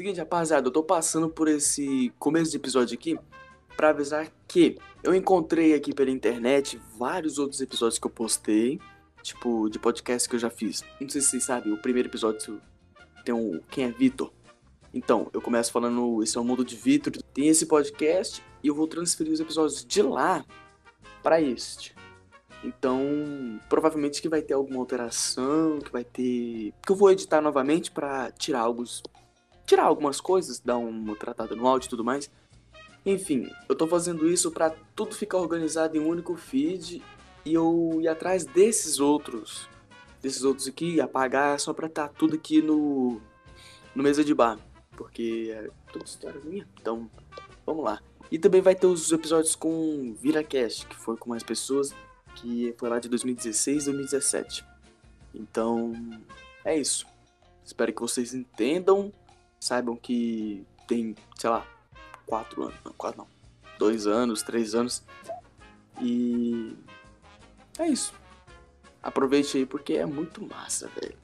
Seguinte, rapaziada, eu tô passando por esse começo de episódio aqui pra avisar que eu encontrei aqui pela internet vários outros episódios que eu postei, tipo, de podcast que eu já fiz. Não sei se vocês sabem, o primeiro episódio tem um Quem é Vitor? Então, eu começo falando Esse é o Mundo de Vitor, tem esse podcast e eu vou transferir os episódios de lá para este. Então, provavelmente que vai ter alguma alteração, que vai ter. que eu vou editar novamente para tirar alguns. Tirar algumas coisas, dar uma tratada no áudio e tudo mais. Enfim, eu tô fazendo isso para tudo ficar organizado em um único feed e eu ir atrás desses outros. Desses outros aqui apagar só pra estar tá tudo aqui no. no mesa de bar. Porque é toda história minha. Então, vamos lá. E também vai ter os episódios com ViraCast, que foi com mais pessoas que foi lá de 2016 2017. Então, é isso. Espero que vocês entendam, saibam que tem, sei lá, quatro anos, não, quatro não, dois anos, três anos. E é isso. Aproveite aí porque é muito massa, velho.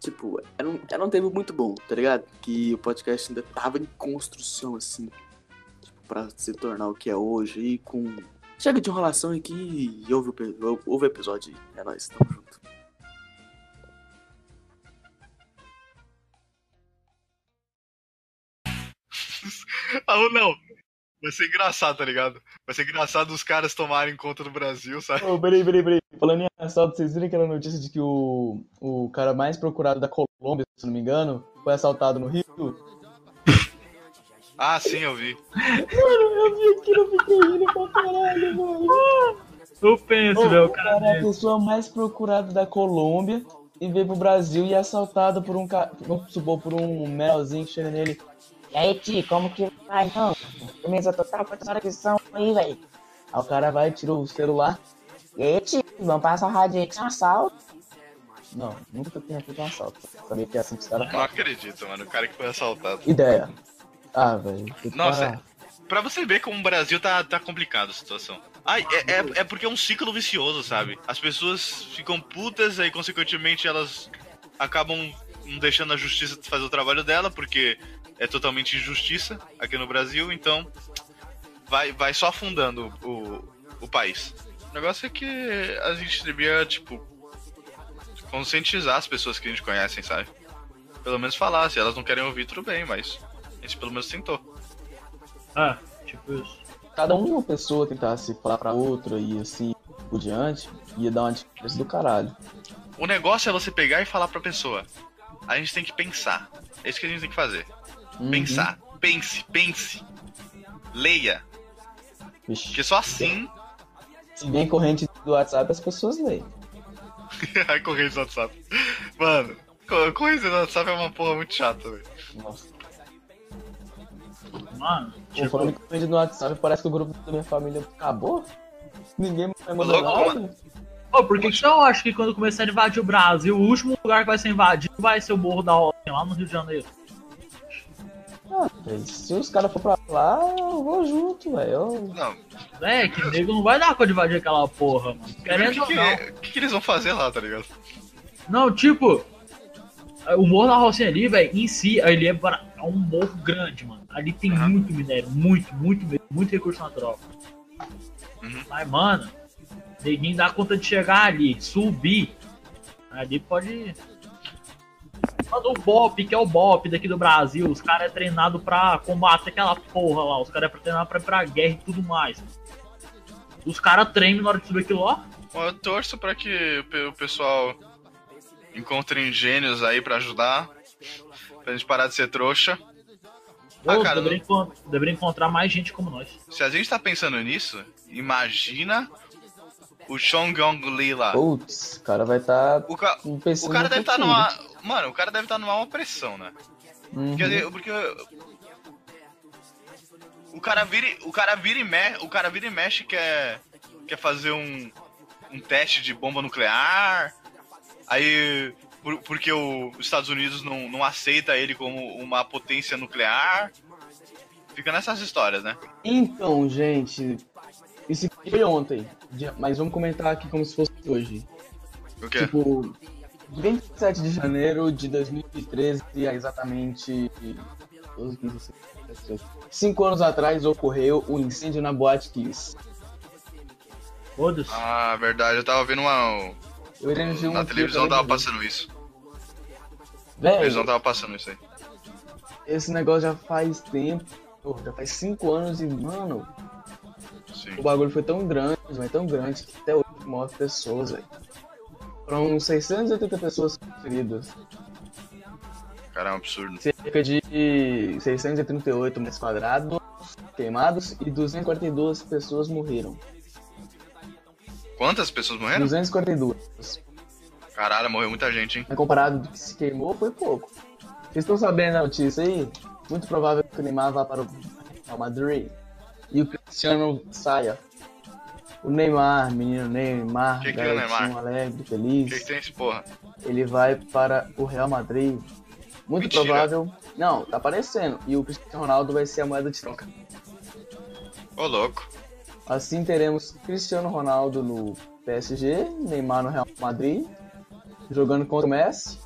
Tipo, era um, era um tempo muito bom, tá ligado? Que o podcast ainda tava em construção, assim. Tipo, pra se tornar o que é hoje e com Chega de enrolação aqui e ouve o, ouve o episódio. É nóis, tamo junto. ah, não. Vai ser engraçado, tá ligado? Vai ser engraçado os caras tomarem conta do Brasil, sabe? Ô, oh, peraí, peraí, peraí. Falando em assalto, vocês viram aquela notícia de que o, o cara mais procurado da Colômbia, se não me engano, foi assaltado no Rio? Ah, sim, eu vi. Mano, eu vi aquilo, eu fiquei rindo pra caralho, mano. Eu penso, oh, meu cara. cara é a pessoa mais procurada da Colômbia e veio pro Brasil e é assaltado por um cara. Vamos supor, por um melzinho que chega nele. E aí, Ti, como que vai, então? Camisa total, quantas horas que são aí, velho? Aí o cara vai, tira o celular. E aí, Ti, vamos passar um radinho aqui, um assalto. Não, nunca tinha feito um assalto. Sabia que é assim que os caras Não acredito, mano. O cara que foi assaltado. Ideia. Ah, velho. Nossa, pra você ver como o Brasil tá, tá complicado a situação. Ai, é, é, é, porque é um ciclo vicioso, sabe? As pessoas ficam putas, aí consequentemente elas acabam não deixando a justiça fazer o trabalho dela, porque é totalmente injustiça aqui no Brasil, então vai, vai só afundando o, o país. O negócio é que a gente devia, tipo, conscientizar as pessoas que a gente conhece, sabe? Pelo menos falar, se elas não querem ouvir, tudo bem, mas a gente pelo menos tentou. Ah, tipo isso. Cada uma pessoa tentasse falar pra outra e assim por diante, ia dar uma diferença do caralho. O negócio é você pegar e falar pra pessoa. A gente tem que pensar. É isso que a gente tem que fazer. Uhum. Pensar. Pense, pense. Leia. Vixe. Porque só assim. Se bem corrente do WhatsApp, as pessoas leem. a corrente do WhatsApp. Mano, corrente do WhatsApp é uma porra muito chata, velho. Nossa. Mano, tipo... falando que no WhatsApp, parece que o grupo da minha família acabou. Ninguém mais mandou nada. Pô, por que então acho que quando começar a invadir o Brasil, o último lugar que vai ser invadido vai ser o Morro da Rocinha, lá no Rio de Janeiro? Ah, se os caras for pra lá, eu vou junto, velho. Não. É, que nego não vai dar conta de invadir aquela porra, mano. Querendo o que, que, que, que eles vão fazer lá, tá ligado? Não, tipo, o Morro da Rocinha ali, velho, em si, ele é, é um morro grande, mano. Ali tem uhum. muito minério, muito, muito, muito recurso natural. Uhum. Mas, mano, ninguém dá conta de chegar ali, subir. Ali pode. Mas o BOP, que é o BOP daqui do Brasil, os caras é treinado pra combater aquela porra lá, os caras é treinado pra ir pra guerra e tudo mais. Os caras treinam na hora de subir aquilo lá. Eu torço pra que o pessoal encontrem gênios aí para ajudar. Pra gente parar de ser trouxa. Ah, cara, deveria, não... deveria encontrar mais gente como nós. Se a gente tá pensando nisso, imagina o Chong Yong Li lá. Putz, o cara vai estar. Tá o, ca... o cara deve estar tá numa. Mano, o cara deve estar tá numa pressão, né? Uhum. Porque, porque. O cara vira, o cara vira e mexe, o cara vira e mexe quer, quer fazer um, um teste de bomba nuclear. Aí, por, porque o, os Estados Unidos não, não aceita ele como uma potência nuclear. Fica nessas histórias, né? Então, gente, isso foi ontem, mas vamos comentar aqui como se fosse hoje. O quê? Tipo, 27 de janeiro de 2013, exatamente 12, 15, 16, 17. Cinco anos atrás ocorreu o incêndio na Boate Kiss. Foda-se. Ah, verdade, eu tava vendo uma. Eu um Na televisão tava ver. passando isso. Na televisão tava passando isso aí. esse negócio já faz tempo. Já faz cinco anos e, mano, Sim. o bagulho foi tão grande, mas tão grande que até hoje morre pessoas, velho. Foram 680 pessoas feridas. Cara, é um absurdo. cerca de 638 metros quadrados queimados e 242 pessoas morreram. Quantas pessoas morreram? 242. Caralho, morreu muita gente, hein? Mas comparado do que se queimou, foi pouco. Vocês estão sabendo da notícia aí? Muito provável que o Neymar vá para o Real Madrid e o Cristiano saia. O Neymar, menino Neymar, Que que é o Neymar? alegre, O que, feliz, que tem esse porra? ele vai para o Real Madrid. Muito Mentira. provável. Não, tá aparecendo. E o Cristiano Ronaldo vai ser a moeda de troca. Ô, louco. Assim teremos Cristiano Ronaldo no PSG, Neymar no Real Madrid, jogando contra o Messi.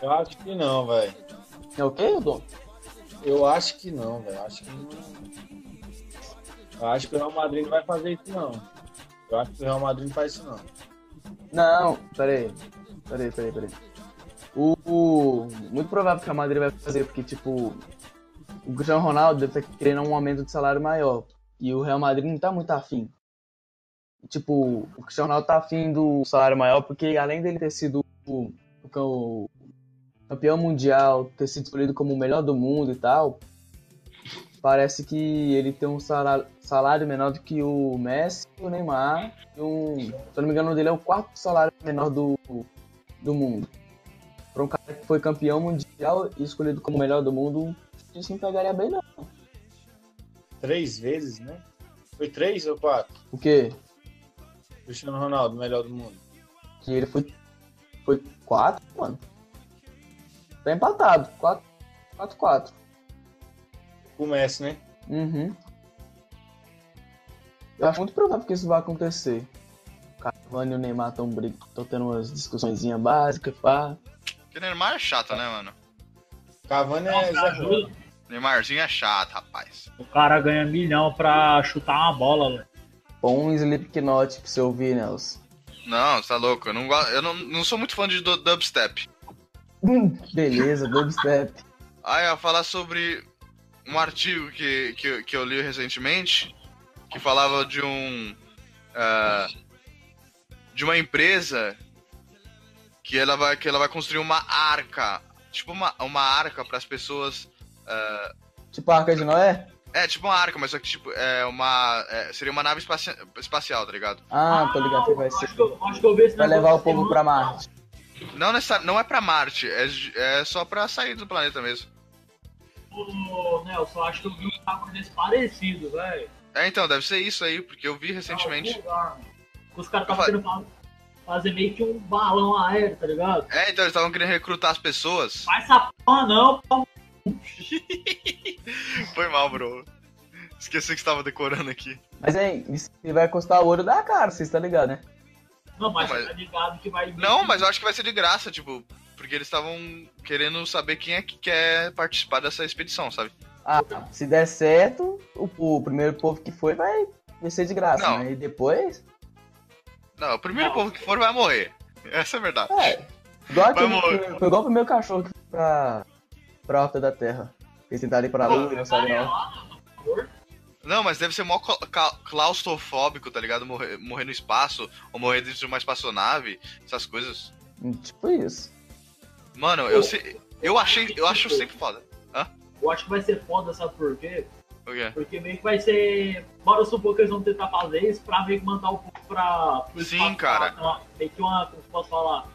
Eu acho que não, velho. É o quê, Dom? Eu acho que não, velho. Acho que não. Eu acho que o Real Madrid não vai fazer isso, não. Eu acho que o Real Madrid não faz isso, não. Não, peraí. Peraí, peraí, peraí. O, o- muito provável que o Real Madrid vai fazer, porque, tipo, o Cristiano Ronaldo deve estar querendo um aumento de salário maior. E o Real Madrid não tá muito afim. Tipo, o Cristiano Ronaldo tá afim do salário maior, porque além dele ter sido o- o campeão mundial, ter sido escolhido como o melhor do mundo e tal, parece que ele tem um salário, menor do que o Messi o Neymar. E um, se eu não me engano, dele é o quarto salário menor do, do mundo. Para um cara que foi campeão mundial e escolhido como o melhor do mundo, isso não pegaria bem, não. Três vezes, né? Foi três ou quatro? O quê? Cristiano Ronaldo, melhor do mundo. Que ele foi. Foi quatro, mano. Tá empatado. 4 quatro, quatro. Com o Messi, né? Uhum. Eu acho muito provável que isso vai acontecer. O Cavani e o Neymar estão tendo umas discussõezinhas básicas, pá. Porque Neymar é chato, né, mano? Cavani é Nossa, ajuda. Neymarzinho é chato, rapaz. O cara ganha milhão pra chutar uma bola, velho. Põe um Slipknot pra você ouvir, Nelson. Não, você tá louco. Eu não, go- eu não, não sou muito fã de du- dubstep. Beleza, dubstep. Ah, eu ia falar sobre um artigo que, que, eu- que eu li recentemente que falava de um. ah, de uma empresa que ela vai, que ela vai construir uma arca. Tipo uma, uma arca para as pessoas. ah, Tipo a Arca de Noé? é, tipo uma arca, mas só que tipo, é uma. é, seria uma nave espaci- espacial, tá ligado? Ah, tô ligado que vai ser. Acho que eu, acho que eu vi esse Vai levar o essa povo semana. pra Marte. Não, necessari- não é pra Marte, é, é só pra sair do planeta mesmo. Nelson, acho que eu vi um bagulho desse parecido, velho. É, então, deve ser isso aí, porque eu vi recentemente. Lugar, mano. Os caras estavam querendo fa- fazer meio que um balão aéreo, tá ligado? É, então eles estavam querendo recrutar as pessoas. Faz essa porra não, pô. Foi mal, bro. Esqueci que estava decorando aqui. Mas aí, isso vai custar o ouro da cara, vocês estão ligados, né? Não, mas, Não, mas- tá ligado que vai... Não, mas eu acho que vai ser de graça, tipo, porque eles estavam querendo saber quem é que quer participar dessa expedição, sabe? Ah, se der certo, o, o primeiro povo que foi vai, vai ser de graça, Não. né? E depois. Não, o primeiro Não. povo que for vai morrer. Essa é a verdade. É. Igual Vai aquele, foi, igual pro meu cachorro que foi pra, pra órbita da Terra. Eles tentaram ir pra lua e não sabe não. Não, mas deve ser mó claustrofóbico, tá ligado? Morrer, morrer no espaço, ou morrer dentro de uma espaçonave, essas coisas. Tipo isso. Mano, eu sei. Eu achei. Eu acho sempre foda. Eu acho que vai ser foda, sabe por quê? O quê? Porque meio que vai ser... Bora supor que eles vão tentar fazer isso pra meio que mandar o povo pra... pro Sim, cara. pra- pra- meio que uma... Como posso falar?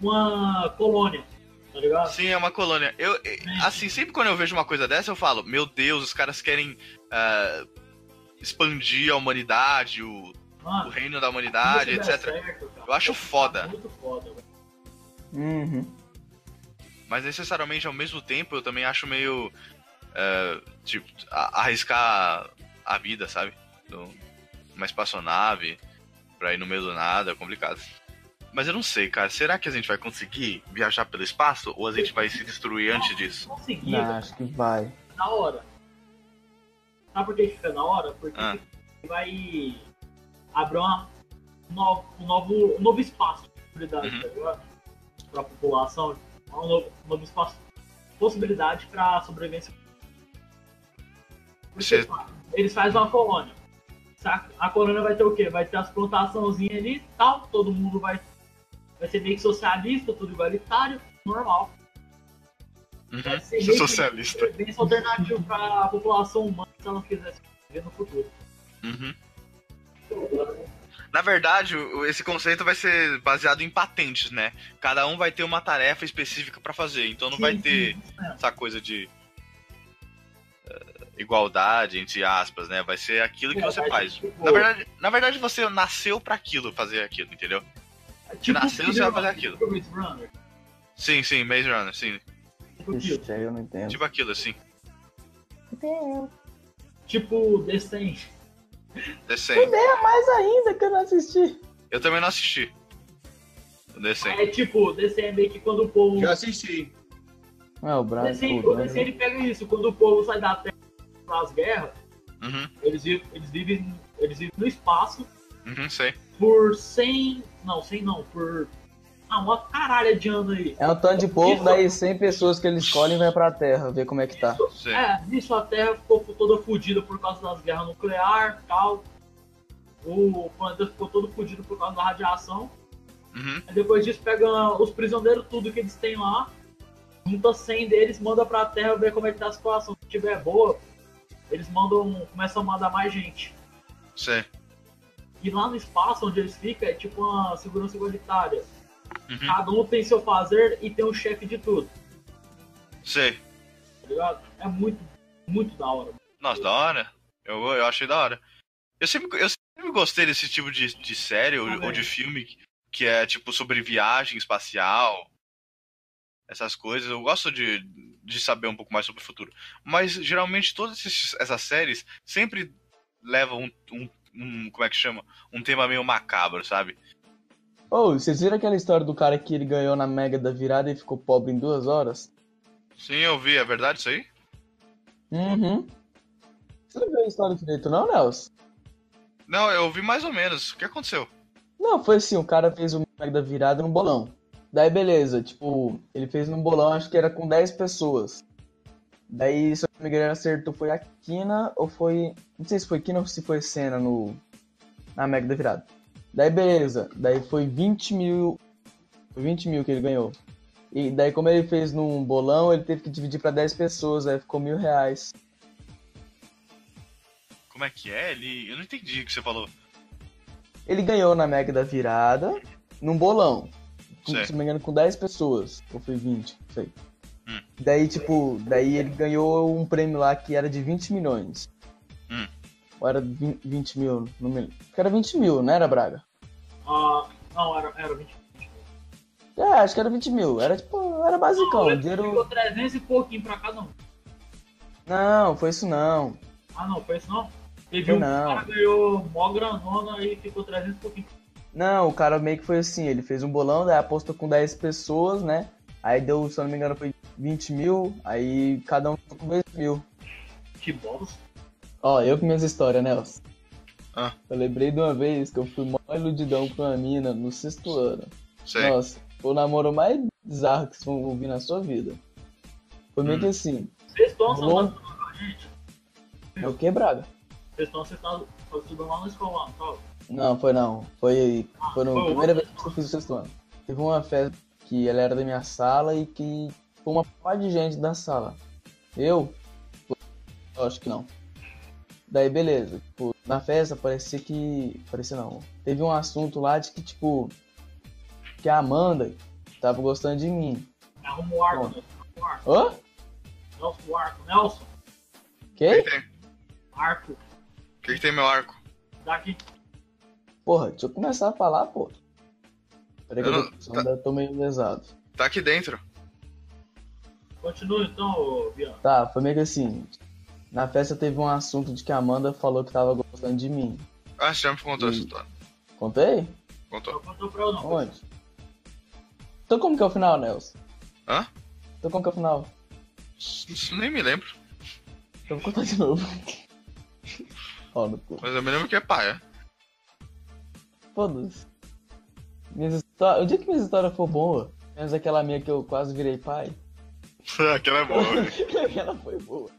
Uma colônia, tá ligado? Sim, é uma colônia. Eu, assim, sempre quando eu vejo uma coisa dessa, eu falo, meu Deus, os caras querem ah, expandir a humanidade, o, o Mano, reino da humanidade, etc. certo, Eu acho ficar foda. Muito foda, velho. Uhum. Mas necessariamente ao mesmo tempo eu também acho meio. ah, tipo, a- arriscar a vida, sabe? No- Uma espaçonave pra ir no meio do nada é complicado. Mas eu não sei, cara. Será que a gente vai conseguir viajar pelo espaço ou a gente vai se destruir antes disso? Conseguir, Não, acho que vai. na hora. Sabe por que fica na hora? Porque Ah. vai abrir uma, um, novo, um, novo, espaço de possibilidade, Uhum. tá ligado? Pra população. Um novo, um novo espaço possibilidade pra sobrevivência. Você- eles fazem uma colônia. A colônia vai ter o quê? Vai ter as plantaçãozinhas ali tal, todo mundo vai, vai ser meio que socialista, tudo igualitário, normal. Vai Uhum. ser meio que Socialista. Bem alternativo pra população humana se ela quisesse viver no futuro. Uhum. Na verdade, esse conceito vai ser baseado em patentes, né? Cada um vai ter uma tarefa específica pra fazer, então não Sim, vai sim, ter mesmo. essa coisa de eh, igualdade entre aspas, né? Vai ser aquilo que É, você faz. tipo- Na verdade, na verdade você nasceu pra aquilo, fazer aquilo, entendeu? Tipo nasceu, você vai fazer aquilo. tipo Sim, sim, Maze Runner, sim. Tipo. Ixi, aí eu não entendo. Tipo aquilo, assim. Tipo Descent. Descendo. Mais ainda que eu não assisti. Eu também não assisti. O Descendo. É tipo, Descent é meio que quando o povo. Já assisti. É o Brasil. Descent, o Descent ele pega isso, quando o povo sai da Terra pras guerras, Uhum, eles vivem, eles vivem, eles vivem no espaço uhum, sei. por 100. Não, 100 não, por. Uma caralha de ano aí. É um tanto de povo, Isso. daí 100 pessoas que eles escolhem vai pra terra, ver como é que tá. sei. É, nisso a Terra ficou toda fodida por causa das guerras nucleares e tal. O planeta ficou todo fodido por causa da radiação. Uhum, Aí depois disso pega os prisioneiros, tudo que eles têm lá, junta 100 deles, manda pra Terra ver como é que tá a situação. Se tiver boa, eles mandam, começam a mandar mais gente. sei. E lá no espaço onde eles ficam é tipo uma segurança igualitária. Uhum, Cada um tem seu fazer e tem um chefe de tudo, sei. tá ligado? É muito, muito da hora. Nossa, da hora. Eu, eu achei da hora. Eu sempre, eu sempre gostei desse tipo de, de série ou, ou de filme que- que é tipo sobre viagem espacial. Essas coisas. Eu gosto de, de saber um pouco mais sobre o futuro. Mas geralmente todas esses- essas séries sempre levam um, um, um- Como é que chama? Um tema meio macabro, sabe? Ô, vocês viram aquela história do cara que ele ganhou na Mega da virada e ficou pobre em duas horas? Sim, eu vi. É verdade isso aí? Uhum. Você não viu a história direito não, Nelson? Não, eu vi mais ou menos. O que aconteceu? Não, foi assim, o cara fez o Mega da virada no bolão. Daí beleza, tipo, ele fez num bolão, acho que era com 10 pessoas. Daí, se eu não me engano, acertou, foi a Kina ou foi. Não sei se foi Kina ou se foi Senna no. Na Mega da virada. Daí beleza, daí foi 20 mil. Foi 20 mil que ele ganhou. E daí, como ele fez num bolão, ele teve que dividir pra 10 pessoas, aí ficou mil reais. Como é que é? Ele... Eu não entendi o que você falou. Ele ganhou na Mega da virada, num bolão. Com, se não me engano, com 10 pessoas. Ou foi 20, não sei. Hum. Daí, tipo, daí ele ganhou um prêmio lá que era de 20 milhões. Ou era 20, 20 mil, não me que era 20 mil, não era, Braga? Ah, não, era, era 20. É, acho que era 20 mil. Era tipo, era basicão. Não, dinheiro... Ficou 300 e pouquinho pra cada um. Não, foi isso não. Ah, não, foi isso não? Teve Foi um não. cara ganhou mó grandona e ficou 300 e pouquinho. Não, o cara meio que foi assim, ele fez um bolão, daí apostou com 10 pessoas, né? Aí deu, se eu não me engano, foi 20 mil, aí cada um ficou com 2 mil. Que bosta. Ó, eu com minhas histórias, Nelson. Ah. Eu lembrei de uma vez que eu fui mó iludidão com uma mina no sexto ano. Sei. Nossa, foi o namoro mais bizarro que vocês vão ouvir na sua vida. Foi meio Hum. que assim, Vocês estão Rolou? a gente? é o que, Braga? Vocês estão estudando lá na escola, não tá? Não, foi não. Foi, foi na Foi primeira outra vez que eu fiz o sexto ano. Teve uma festa que ela era da minha sala e que foi uma par de gente da sala. Eu? Eu acho que não. Daí beleza, tipo, na festa parecia que. Parecia não. Teve um assunto lá de que, tipo, que a Amanda tava gostando de mim. Arruma o arco, Bom. né? Arco. Hã? Nelson, o arco. Nelson, O que, Que? que tem? Arco. que, que tem meu arco? Daqui. Porra, deixa eu começar a falar, pô. Peraí que Eu eu, não- tô, só ainda tô meio lesado. Tá aqui dentro. Continua então, ô, Biano. Tá, foi meio que assim. Na festa teve um assunto de que a Amanda falou que tava gostando de mim. Ah, você já me contou essa história. Contei? Contou. Contou pra não. Onde? Então como que é o final, Nelson? Hã? Então como que é o final? Isso nem me lembro. Eu vou contar de novo. Ó, no cu. Mas eu me lembro que é paia. Foda-se. Minhas histó- O dia que minha história for boa, menos aquela minha que eu quase virei pai, Aquela é boa. velho. aquela foi boa.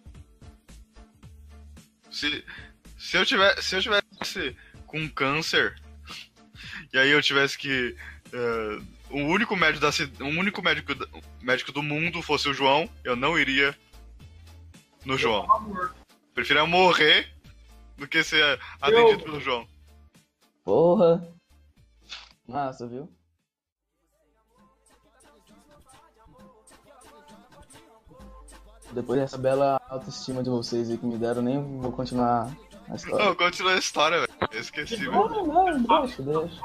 Se, se, eu tiver, se eu tivesse com câncer e aí eu tivesse que. eh, o único médico da o único médico, médico do mundo fosse o João, eu não iria no João. Preferia morrer do que ser atendido pelo João. Porra. Massa, viu? Depois dessa bela autoestima de vocês aí que me deram, nem vou continuar a história. Não, continua a história, velho. Eu esqueci, velho. Não, não, deixa, deixa.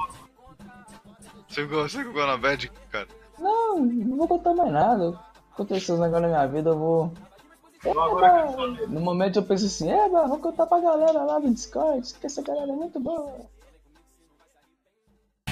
Você ficou, você ficou na bad, cara. Não, não vou contar mais nada. Aconteceu uns negócios na minha vida, eu vou. No momento eu penso assim, é, mano, vou contar pra galera lá do Discord, que essa galera é muito boa.